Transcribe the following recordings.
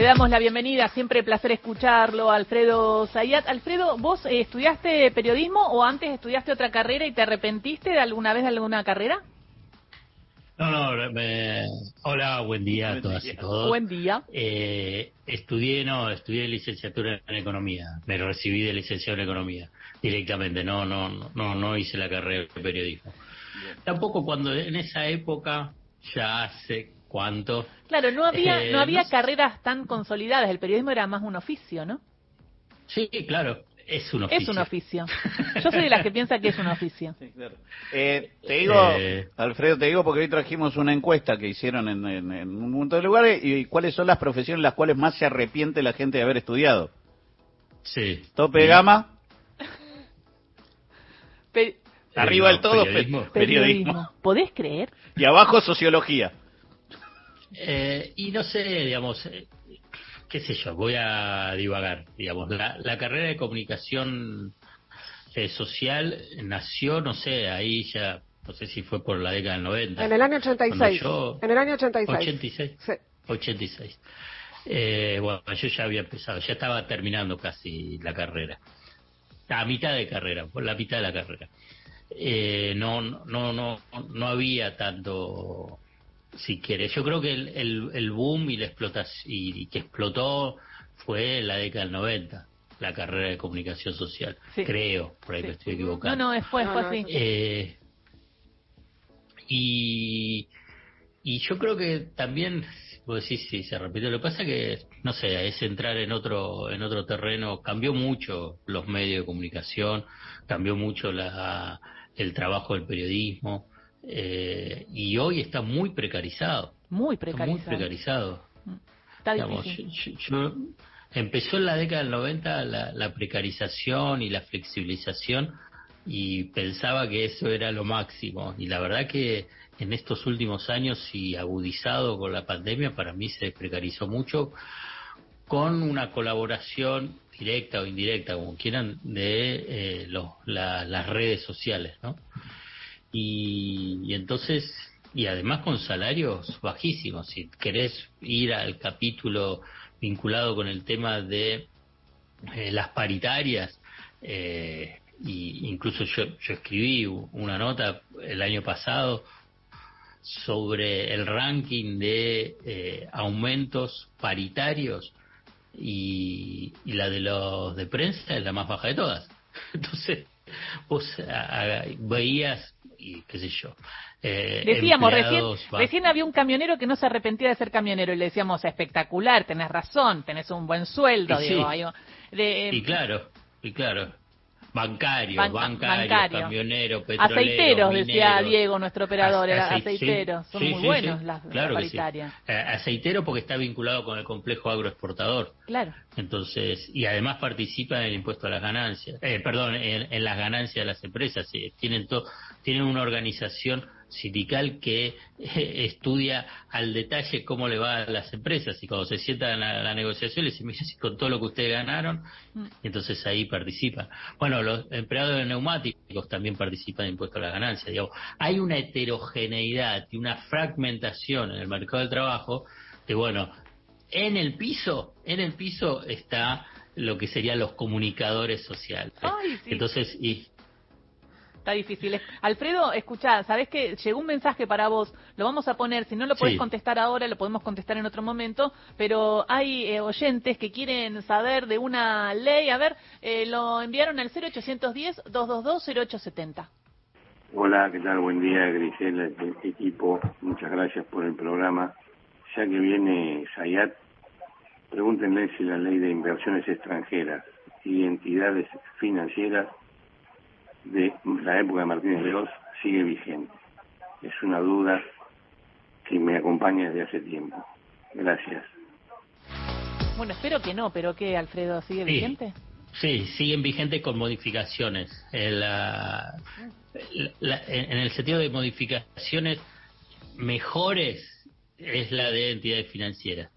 Le damos la bienvenida, siempre placer escucharlo, Alfredo Zayat. Alfredo, ¿vos eh, estudiaste periodismo o antes estudiaste otra carrera y te arrepentiste de alguna vez de alguna carrera? No, no, me... hola, buen día a todas y todos. Buen día. Eh, estudié, no, estudié licenciatura en economía, me recibí de licenciado en economía directamente, no, no, no, no hice la carrera de periodismo. Tampoco cuando en esa época, ya hace cuánto. Claro, no había, eh, no había no carreras tan consolidadas, el periodismo era más un oficio, ¿no? Sí, claro, es un oficio. Es un oficio. Yo soy de las que piensa que es un oficio. Sí, claro. Eh, te digo, Eh. Alfredo, te digo porque hoy trajimos una encuesta que hicieron en, en- en un montón de lugares y cuáles son las profesiones en las cuales más se arrepiente la gente de haber estudiado. Sí. Tope de gama, Pe- arriba del todo, pe- periodismo. periodismo. ¿Podés creer? Y abajo sociología. Eh, y no sé, digamos, eh, qué sé yo, voy a divagar, digamos, la, la carrera de comunicación eh, social nació, no sé, ahí ya, no sé si fue por la década del 90. En el año Cuando 86. yo- En el año 86. 86. Sí. 86. Eh, bueno, yo ya había empezado, ya estaba terminando casi la carrera. A mitad de carrera, por la mitad de la carrera. Eh, no, no, no, no había tanto, si quieres. Yo creo que el, el, el boom y la explotación y, y que explotó fue la década del 90, la carrera de comunicación social. Sí. Creo, por ahí Sí. me estoy equivocando. no, fue, No, fue no, así. Eh, y, y yo creo que también, vos decís, sí, se repite. Lo que pasa que, no sé, es entrar en otro, en otro terreno. Cambió mucho los medios de comunicación, cambió mucho la, el trabajo del periodismo. Eh, y hoy está muy precarizado. Muy Está precarizado. muy precarizado. Está Digamos, difícil. yo- yo- empezó en la década del 90 la, la precarización y la flexibilización y pensaba que eso era lo máximo. Y la verdad que en estos últimos años y agudizado con la pandemia, para mí se precarizó mucho con una colaboración directa o indirecta, como quieran, de eh, los- la- las redes sociales, ¿no? Y, entonces, y además con salarios bajísimos. Si querés ir al capítulo vinculado con el tema de eh, las paritarias, eh, y incluso yo, escribí una nota el año pasado sobre el ranking de eh, aumentos paritarios y, y la de los de prensa es la más baja de todas. Entonces, vos veías, y qué sé yo, eh, Decíamos, recién, recién había un camionero que no se arrepentía de ser camionero y le decíamos, espectacular, tenés razón, tenés un buen sueldo, Y digo, sí. hay un- de- Y claro, y claro. Bancarios, Ban- bancarios, bancario. camioneros, petroleros, aceiteros, decía. Diego, nuestro operador, sí, aceiteros, son sí, muy sí, buenos las, claro las paritarias. Eh, aceitero porque está vinculado con el complejo agroexportador. Claro. Entonces, y además participa en el impuesto a las ganancias, eh, perdón, en, en las ganancias de las empresas. tienen, tienen una organización sindical que eh, estudia al detalle cómo le va a las empresas y cuando se sientan a la negociación les dicen, mira, si con todo lo que ustedes ganaron, Mm. y entonces ahí participan. Bueno, los empleados de neumáticos también participan en impuesto a las ganancias. Digamos. Hay una heterogeneidad y una fragmentación en el mercado del trabajo que, bueno, en el piso, en el piso está lo que serían los comunicadores sociales. Ay, sí. Entonces, y Está difícil. Alfredo, escuchá, ¿sabés que llegó un mensaje para vos? Lo vamos a poner, si no lo podés Sí. contestar ahora, lo podemos contestar en otro momento, pero hay eh, oyentes que quieren saber de una ley. A ver, eh, lo enviaron al 0810-222-0870. Hola, ¿qué tal? Buen día, Grisela, e- equipo. Muchas gracias por el programa. Ya que viene Sayat, pregúntenle si la ley de inversiones extranjeras y entidades financieras de la época de Martínez Veloz sigue vigente. Es una duda que me acompaña desde hace tiempo. Gracias. Bueno, espero que no, pero ¿qué, Alfredo? ¿Sigue Sí. vigente? Sí, siguen vigentes con modificaciones. En, la- la- en el sentido de modificaciones mejores es la de entidades financieras.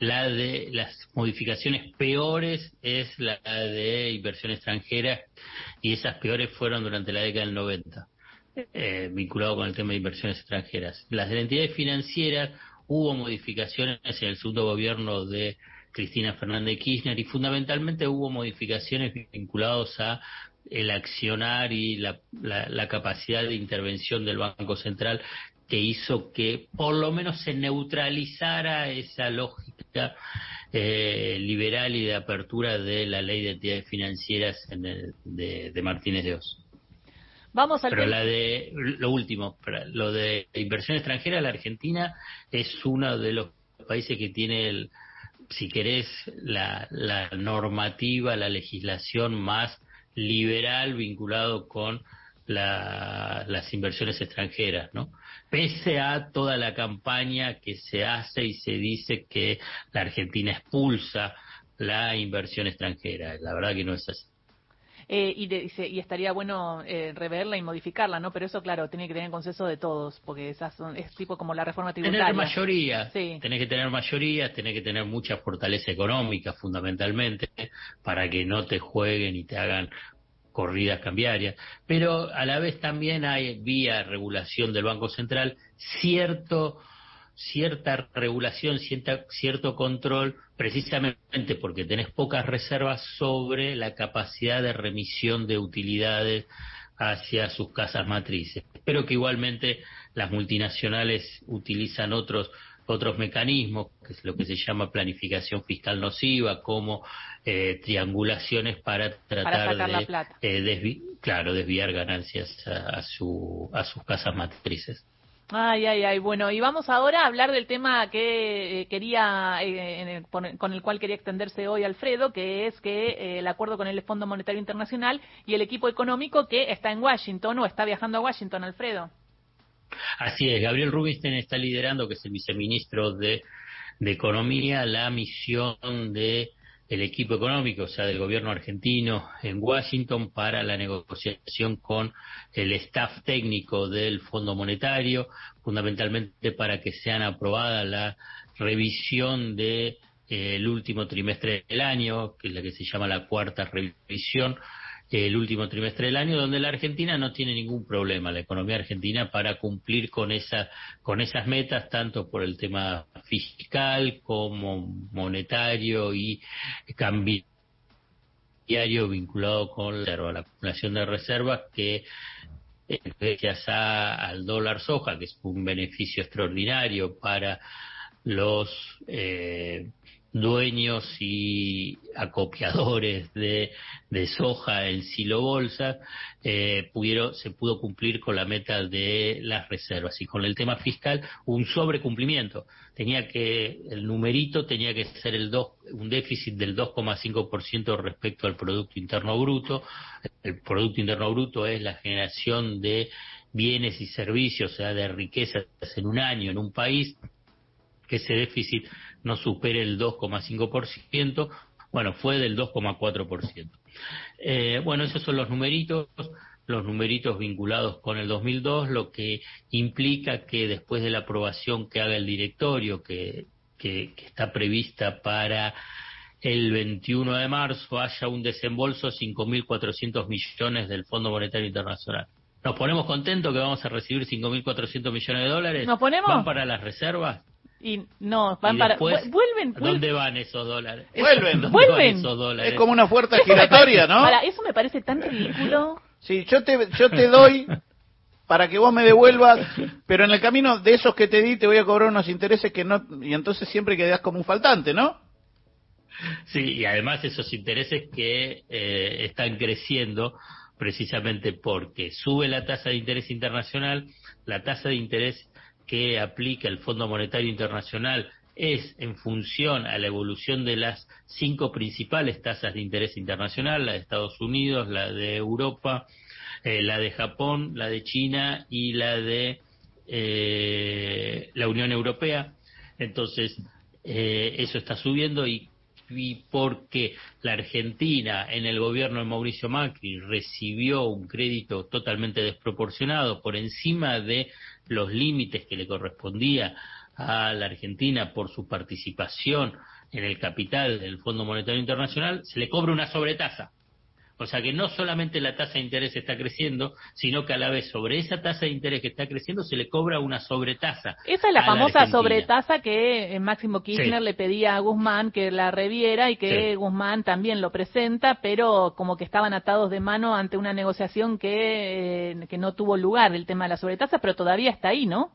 La de las modificaciones peores es la de inversión extranjera y esas peores fueron durante la década del 90, eh, vinculado con el tema de inversiones extranjeras. Las de entidades financieras hubo modificaciones en el segundo gobierno de Cristina Fernández Kirchner y fundamentalmente hubo modificaciones vinculadas a el accionar y la, la, capacidad de intervención del Banco Central que hizo que por lo menos se neutralizara esa lógica eh, liberal y de apertura de la ley de entidades financieras de, Martínez de Oz. Vamos al Pero la de, lo último, lo de inversión extranjera, la Argentina es uno de los países que tiene, el, si querés, la, la normativa, la legislación más liberal vinculado con las inversiones extranjeras, ¿no? Pese a toda la campaña que se hace y se dice que la Argentina expulsa la inversión extranjera, la verdad que no es así. Eh, y, y, estaría bueno eh, reverla y modificarla, ¿no? Pero eso, claro, tiene que tener consenso de todos, porque esas son, es tipo como la reforma tributaria. Tener mayoría, sí. tenés que tener mayoría, tenés que tener mucha fortaleza económica, fundamentalmente, para que no te jueguen y te hagan corridas cambiarias, pero a la vez también hay vía regulación del Banco Central cierto cierta regulación, cierta, cierto control, precisamente porque tenés pocas reservas sobre la capacidad de remisión de utilidades hacia sus casas matrices. Pero que igualmente las multinacionales utilizan otros otros mecanismos, que es lo que se llama planificación fiscal nociva, como eh, triangulaciones para tratar de, eh, claro, desviar ganancias a, su, a sus casas matrices. Ay, ay, ay. Bueno, y vamos ahora a hablar del tema que eh, quería, con el cual quería extenderse hoy Alfredo, que es que el acuerdo con el Fondo Monetario Internacional y el equipo económico que está en Washington o está viajando a Washington, Alfredo. Así es, Gabriel Rubinstein está liderando, que es el viceministro de, Economía, la misión de el equipo económico, o sea, del gobierno argentino en Washington para la negociación con el staff técnico del Fondo Monetario, fundamentalmente para que sean aprobada la revisión de eh, último trimestre del año, que es la que se llama la cuarta revisión, el último trimestre del año, donde la Argentina no tiene ningún problema, la economía argentina, para cumplir con, esa, con esas metas, tanto por el tema fiscal como monetario y cambiario vinculado con la, acumulación de reservas que gracias al dólar soja, que es un beneficio extraordinario para los eh, dueños y acopiadores de, soja en silo bolsa, eh, pudieron, se pudo cumplir con la meta de las reservas. Y con el tema fiscal, un sobrecumplimiento. Tenía que, el numerito tenía que ser el dos, un déficit del 2,5% respecto al Producto Interno Bruto. El Producto Interno Bruto es la generación de bienes y servicios, o sea, de riquezas en un año en un país, que ese déficit no supere el 2,5%, bueno, fue del 2,4%. Eh, bueno, esos son los numeritos, los numeritos vinculados con el 2002, lo que implica que después de la aprobación que haga el directorio, que, que, está prevista para el 21 de marzo, haya un desembolso de 5.400 millones del Fondo Monetario Internacional. ¿Nos ponemos contentos que vamos a recibir 5.400 millones de dólares? ¿Nos ponemos? ¿Van para las reservas? Y no, van para. vuelven, ¿Dónde van esos dólares? Vuelven. Vuelven. Es como una puerta giratoria, ¿no? Para, eso me parece tan ridículo. Sí, yo te, yo te doy para que vos me devuelvas, pero en el camino de esos que te di te voy a cobrar unos intereses que no. Y entonces siempre quedás como un faltante, ¿no? Sí, y además esos intereses que eh, están creciendo precisamente porque sube la tasa de interés internacional, la tasa de interés que aplica el Fondo Monetario Internacional es en función a la evolución de las cinco principales tasas de interés internacional, la de Estados Unidos, la de Europa, eh, la de Japón, la de China y la de eh, la Unión Europea. Entonces, eh, eso está subiendo y, y, porque la Argentina en el gobierno de Mauricio Macri recibió un crédito totalmente desproporcionado por encima de los límites que le correspondía a la Argentina por su participación en el capital del Fondo Monetario Internacional, se le cobra una sobretasa. O sea que no solamente la tasa de interés está creciendo, sino que a la vez sobre esa tasa de interés que está creciendo se le cobra una sobretasa. Esa es la famosa sobretasa que eh, Máximo Kirchner le pedía a Guzmán que la reviera y que Guzmán también lo presenta, pero como que estaban atados de mano ante una negociación que, eh, que no tuvo lugar el tema de la sobretasa, pero todavía está ahí, ¿no?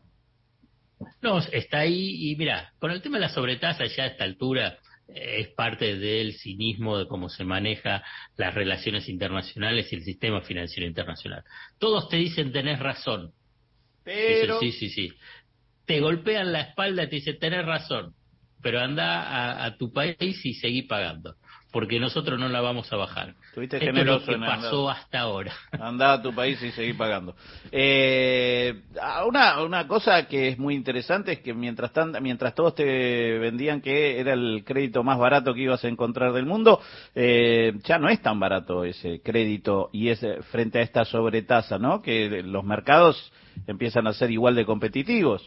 No, está ahí y mira, con el tema de la sobretasa ya a esta altura es parte del cinismo de cómo se maneja las relaciones internacionales y el sistema financiero internacional. Todos te dicen tenés razón. Pero... sí, sí, sí. Te golpean la espalda y te dicen tenés razón, pero anda a, a tu país y seguí pagando porque nosotros no la vamos a bajar. Tuviste Esto es lo que pasó hasta ahora. Anda a tu país y seguí pagando. Eh, una, una cosa que es muy interesante es que mientras, mientras todos te vendían que era el crédito más barato que ibas a encontrar del mundo, eh, ya no es tan barato ese crédito y es frente a esta sobretasa, ¿no? Que los mercados empiezan a ser igual de competitivos.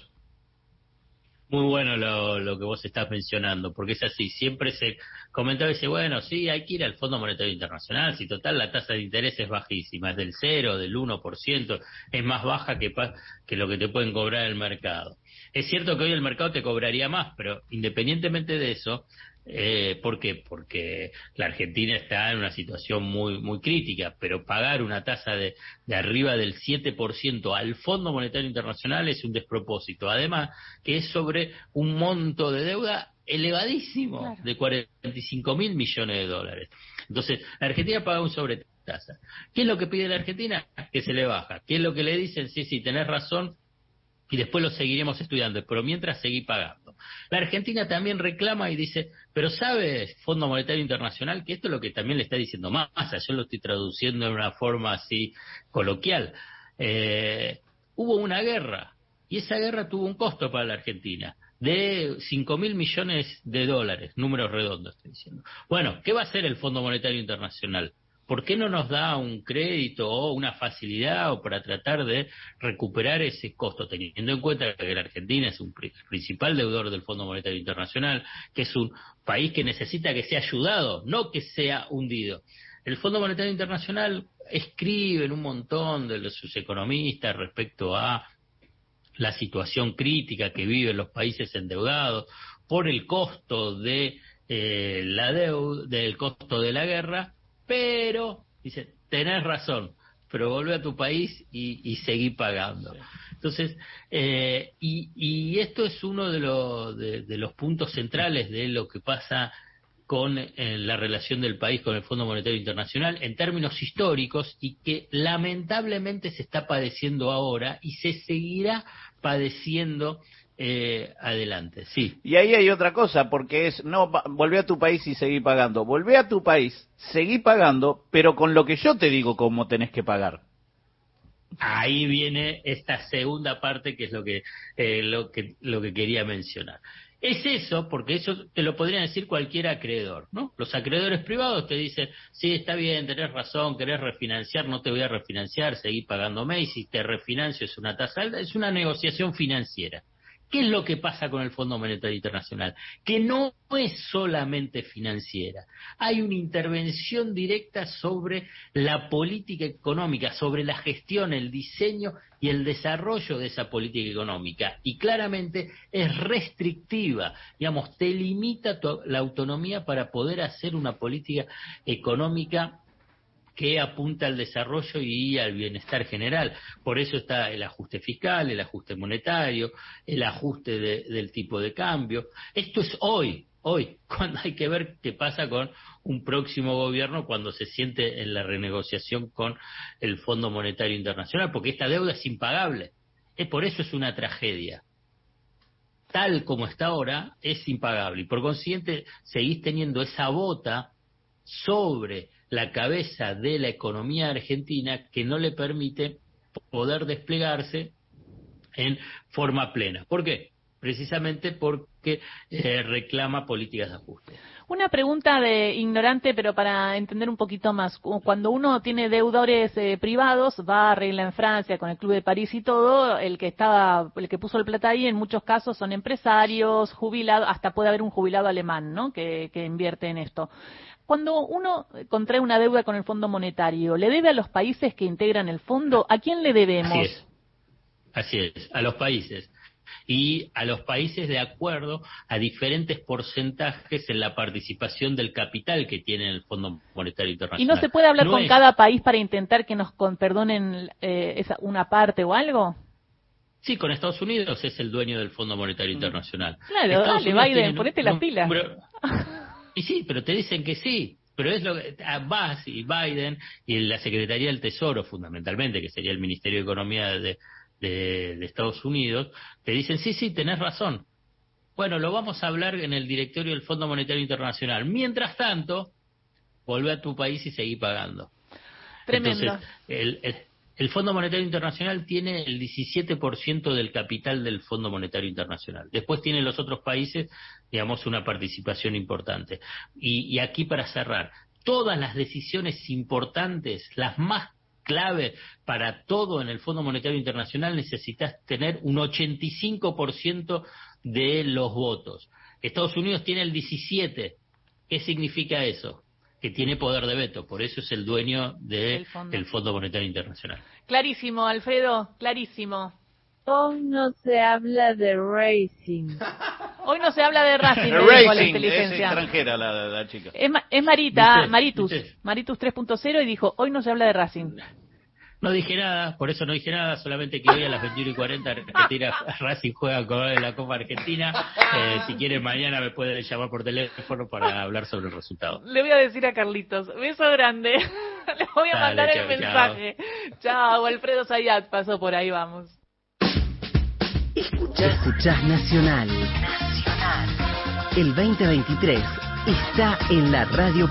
Muy bueno lo, lo que vos estás mencionando, porque es así, siempre se comentaba y dice, bueno, sí, hay que ir al Fondo Monetario Internacional, si total la tasa de interés es bajísima, es del 0, del 1%, es más baja que, que lo que te pueden cobrar el mercado. Es cierto que hoy el mercado te cobraría más, pero independientemente de eso, eh, ¿Por qué? Porque la Argentina está en una situación muy, muy crítica, pero pagar una tasa de, de arriba del 7% al Fondo Monetario Internacional es un despropósito. Además, que es sobre un monto de deuda elevadísimo de 45 mil millones de dólares. Entonces, la Argentina paga un sobretasa. ¿Qué es lo que pide la Argentina? Que se le baja. ¿Qué es lo que le dicen? Sí, sí, tenés razón, y después lo seguiremos estudiando, pero mientras seguí pagando. La Argentina también reclama y dice, pero ¿sabes, Fondo Monetario Internacional, que esto es lo que también le está diciendo Massa, yo lo estoy traduciendo de una forma así coloquial. Eh, hubo una guerra y esa guerra tuvo un costo para la Argentina de 5 mil millones de dólares, números redondos estoy diciendo. Bueno, ¿qué va a hacer el Fondo Monetario Internacional? ¿Por qué no nos da un crédito o una facilidad o para tratar de recuperar ese costo, teniendo en cuenta que la Argentina es un principal deudor del Fondo Monetario Internacional, que es un país que necesita que sea ayudado, no que sea hundido? El Fondo Monetario Internacional escribe en un montón de sus economistas respecto a la situación crítica que viven los países endeudados por el costo de eh, la deuda, del costo de la guerra, pero, dice, tenés razón, pero vuelve a tu país y, seguí pagando. Entonces, eh, y, esto es uno de, de, los puntos centrales de lo que pasa con eh, la relación del país con el Fondo Monetario Internacional en términos históricos y que lamentablemente se está padeciendo ahora y se seguirá padeciendo eh, adelante, sí. Y ahí hay otra cosa, porque es, no, volvé a tu país y seguí pagando. Volvé a tu país, seguí pagando, pero con lo que yo te digo cómo tenés que pagar. Ahí viene esta segunda parte que es lo que, eh, lo que, lo que quería mencionar. Es eso, porque eso te lo podría decir cualquier acreedor, ¿no? Los acreedores privados te dicen, sí, está bien, tenés razón, querés refinanciar, no te voy a refinanciar, seguí pagándome, y si te refinancio es una tasa alta, es una negociación financiera. ¿Qué es lo que pasa con el Fondo Monetario Internacional? Que no es solamente financiera. Hay una intervención directa sobre la política económica, sobre la gestión, el diseño y el desarrollo de esa política económica. Y claramente es restrictiva. Digamos, te limita la autonomía para poder hacer una política económica que apunta al desarrollo y al bienestar general. Por eso está el ajuste fiscal, el ajuste monetario, el ajuste del tipo de cambio. Esto es hoy, hoy, cuando hay que ver qué pasa con un próximo gobierno cuando se siente en la renegociación con el Fondo Monetario Internacional, porque esta deuda es impagable. Es por eso es una tragedia. Tal como está ahora, es impagable. Y por consiguiente, seguís teniendo esa bota sobre la cabeza de la economía argentina que no le permite poder desplegarse en forma plena. ¿Por qué? Precisamente porque eh, reclama políticas de ajuste. Una pregunta de ignorante, pero para entender un poquito más. Cuando uno tiene deudores eh, privados, va a regla en Francia con el Club de París y todo, el que estaba, el que puso el plata ahí, en muchos casos son empresarios, jubilados, hasta puede haber un jubilado alemán, ¿no? Que, que invierte en esto. Cuando uno contrae una deuda con el Fondo Monetario, ¿le debe a los países que integran el fondo? ¿A quién le debemos? Así es, Así es a los países y a los países de acuerdo a diferentes porcentajes en la participación del capital que tiene el Fondo Monetario Internacional. ¿Y no se puede hablar con cada país para intentar que nos perdonen eh, esa, una parte o algo? Sí, con Estados Unidos es el dueño del Fondo Monetario mm. Internacional. Claro, dale, Biden, ponete las pilas. Y sí, pero te dicen que sí. Pero es lo que Abbas y Biden y la Secretaría del Tesoro, fundamentalmente, que sería el Ministerio de Economía de, de, Estados Unidos, te dicen, sí, sí, tenés razón. Bueno, lo vamos a hablar en el directorio del Fondo Monetario Internacional. Mientras tanto, volvé a tu país y seguí pagando. Tremendo. Entonces, el, el Fondo Monetario Internacional tiene el 17% del capital del Fondo Monetario Internacional. Después tienen los otros países, digamos, una participación importante. Y, aquí para cerrar, todas las decisiones importantes, las más clave para todo en el Fondo Monetario Internacional, necesitas tener un 85% de los votos. Estados Unidos tiene el 17%. ¿Qué significa eso? Que tiene poder de veto, por eso es el dueño del fondo. Monetario Internacional. Clarísimo, Alfredo, clarísimo. Hoy no se habla de racing. Hoy no se habla de Racing, racing la inteligencia. Es extranjera la, chica. Es, es Marita, Maritus, Maritus 3.0 y dijo, hoy no se habla de Racing. No dije nada, por eso no dije nada, solamente que hoy a las 21 y 40 Argentina, Racing juega con la Copa Argentina. Eh, si quieren mañana me pueden llamar por teléfono para hablar sobre el resultado. Le voy a decir a Carlitos, beso grande. Le voy a mandar el mensaje. Chao. Alfredo Zayat pasó por ahí, vamos. Escuchás Nacional. Nacional. El 2023 está en la radio